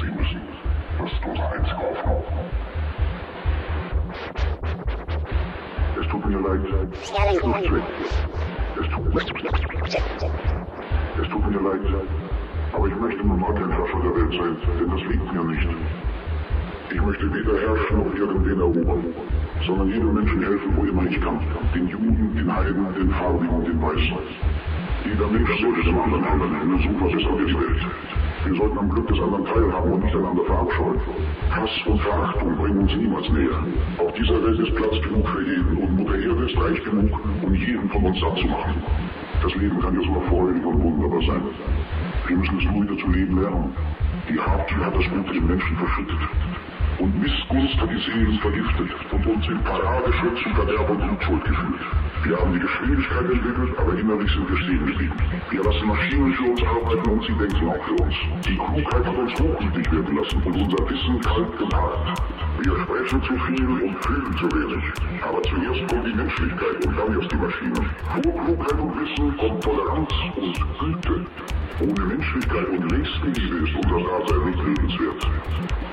sie müssen. Das unsere einzige Hoffnung. Es tut mir leid. Es tut mir leid. Aber ich möchte nun mal kein Herrscher der Welt sein, denn das liegt mir nicht. Ich möchte weder herrschen noch irgendwen erobern, sondern jedem Menschen helfen, wo immer ich kann. Den Juden, den Heiden, den Farbigen und den Weißen. Jeder Mensch sollte dem anderen helfen, nur so verbessern wir die Welt. Wir sollten am Glück des anderen teilhaben und nicht einander verabscheuen. Hass und Verachtung bringen uns niemals näher. Auf dieser Welt ist Platz genug für jeden und Mutter Erde ist reich genug, um jeden von uns satt zu machen. Das Leben kann ja so erfreulich und wunderbar sein. Wir müssen es nur wieder zu leben lernen. Die Habgier hat das Blut des Menschen verschüttet. Und Missgunst hat die Seelen vergiftet und uns in Paradeschutz zu Verderb und Blutschuld geführt. Wir haben die Geschwindigkeit entwickelt, aber innerlich sind wir stehen geblieben. Wir lassen Maschinen für uns arbeiten und sie denken auch für uns. Die Klugheit hat uns hochmütig werden lassen und unser Wissen kalt geparkt. Wir sprechen zu viel und fühlen zu wenig. Aber zuerst kommt die Menschlichkeit und dann erst die Maschinen. Vor Klugheit und Wissen kommt Toleranz und Güte. Ohne Menschlichkeit und Nächstenliebe ist unser Dasein nicht lebenswert.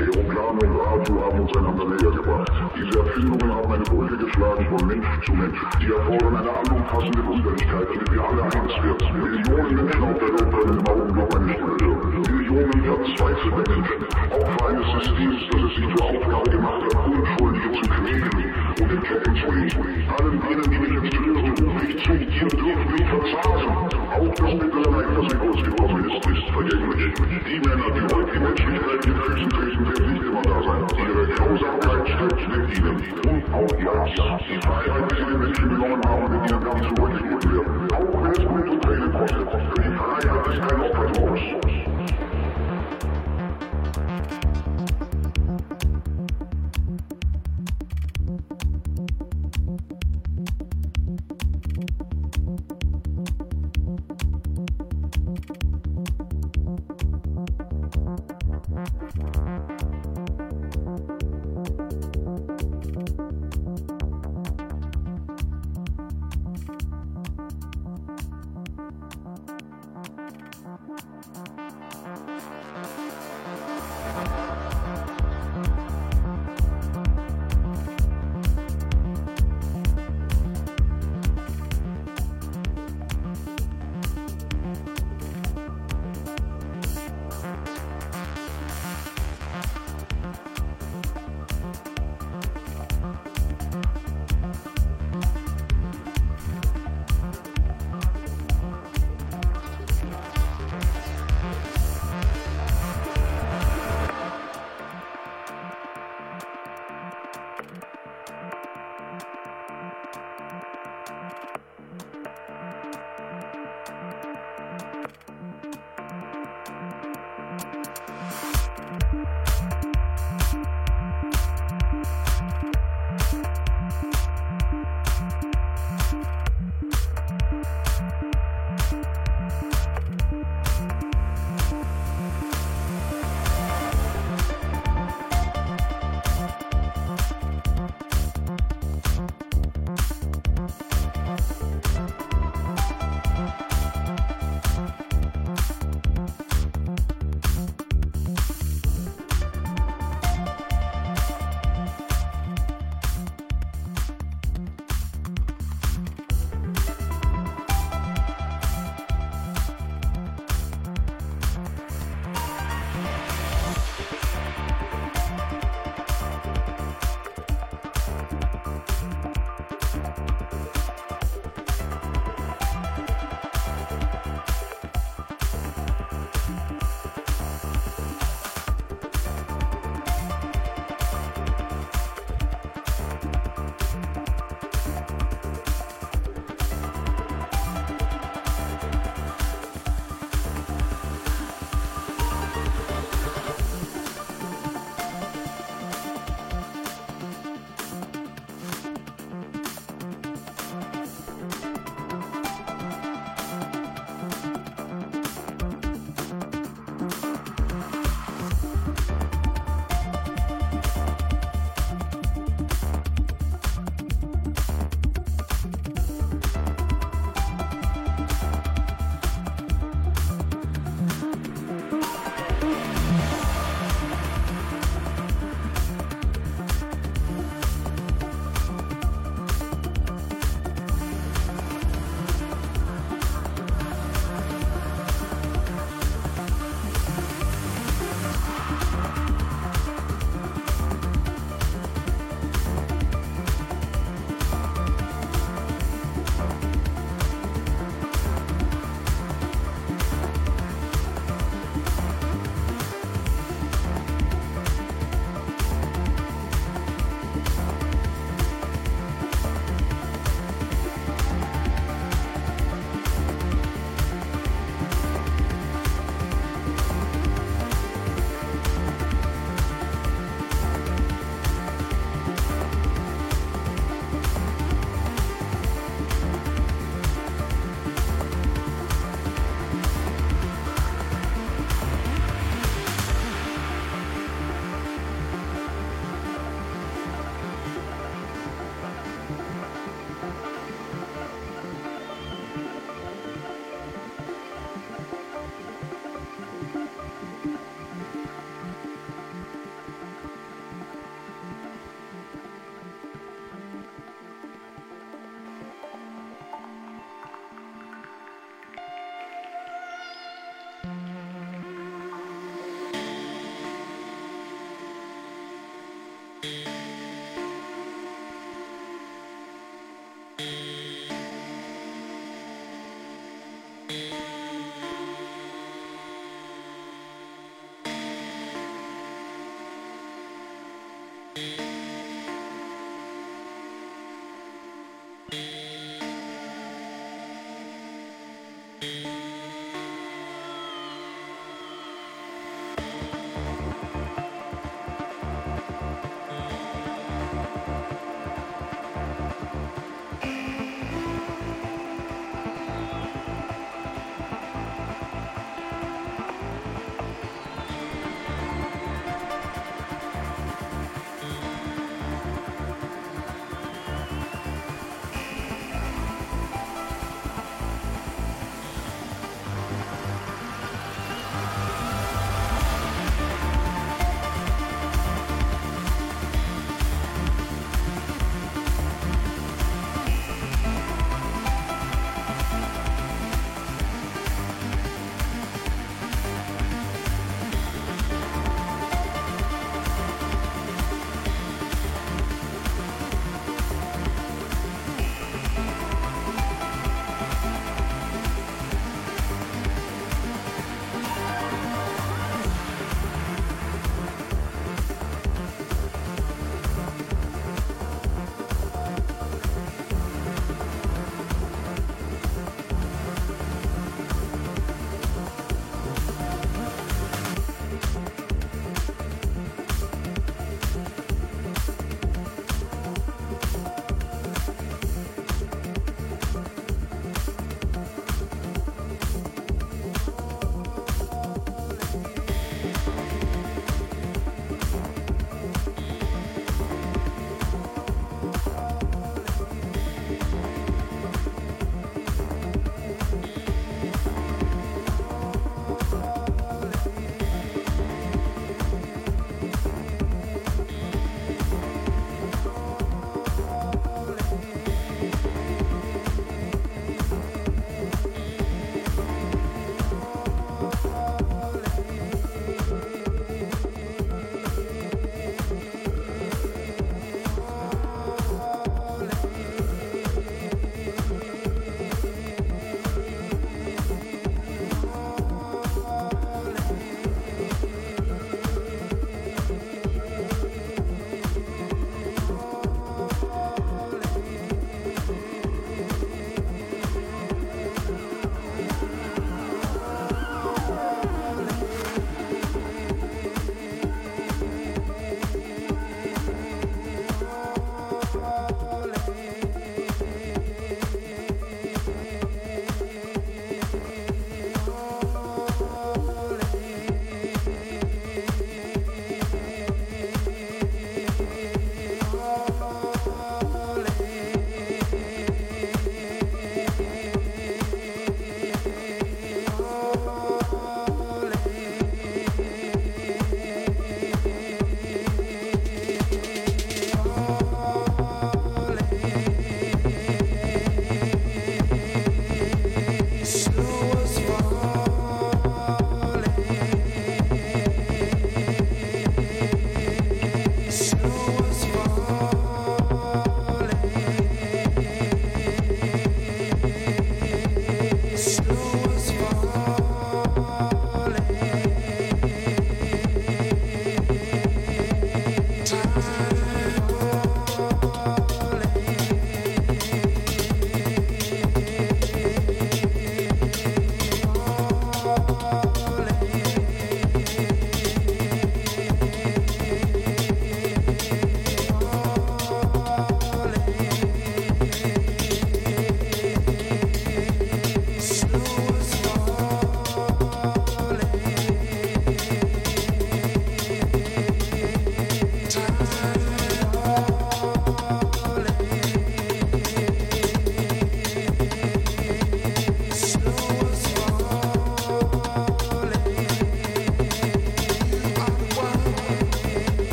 Aeroplane und Radio haben uns einander näher gebracht. Diese Erfindungen haben eine Brücke geschlagen von Mensch zu Mensch. Sie erfordern eine allumfassende Brüderlichkeit, damit wir alle eins werden. Millionen Menschen auf der Welt können im Augenblick eine Stimme hören. Millionen verzweifelte Menschen, Opfer eines Systems, das es sich zur Aufgabe gemacht hat, Unschuldige zu quälen und in Ketten zu legen. Allen denen, die mich jetzt hören, rufe ich zu, ihr dürft nicht verzagen. Auch das Mittel allein, das in uns gekommen ist, ist vergänglich. Die Männer, die heute die Menschlichkeit mit Füßen treten, werden nicht immer da sein. Ihre Grausamkeit stirbt mit ihnen. Und auch ihr Hass. Die Freiheit, die sie den Menschen genommen haben, wird ihnen dann zurückgegeben werden. Auch wenn es Blut und Tränen kostet. Die Freiheit ist kein Opfertod.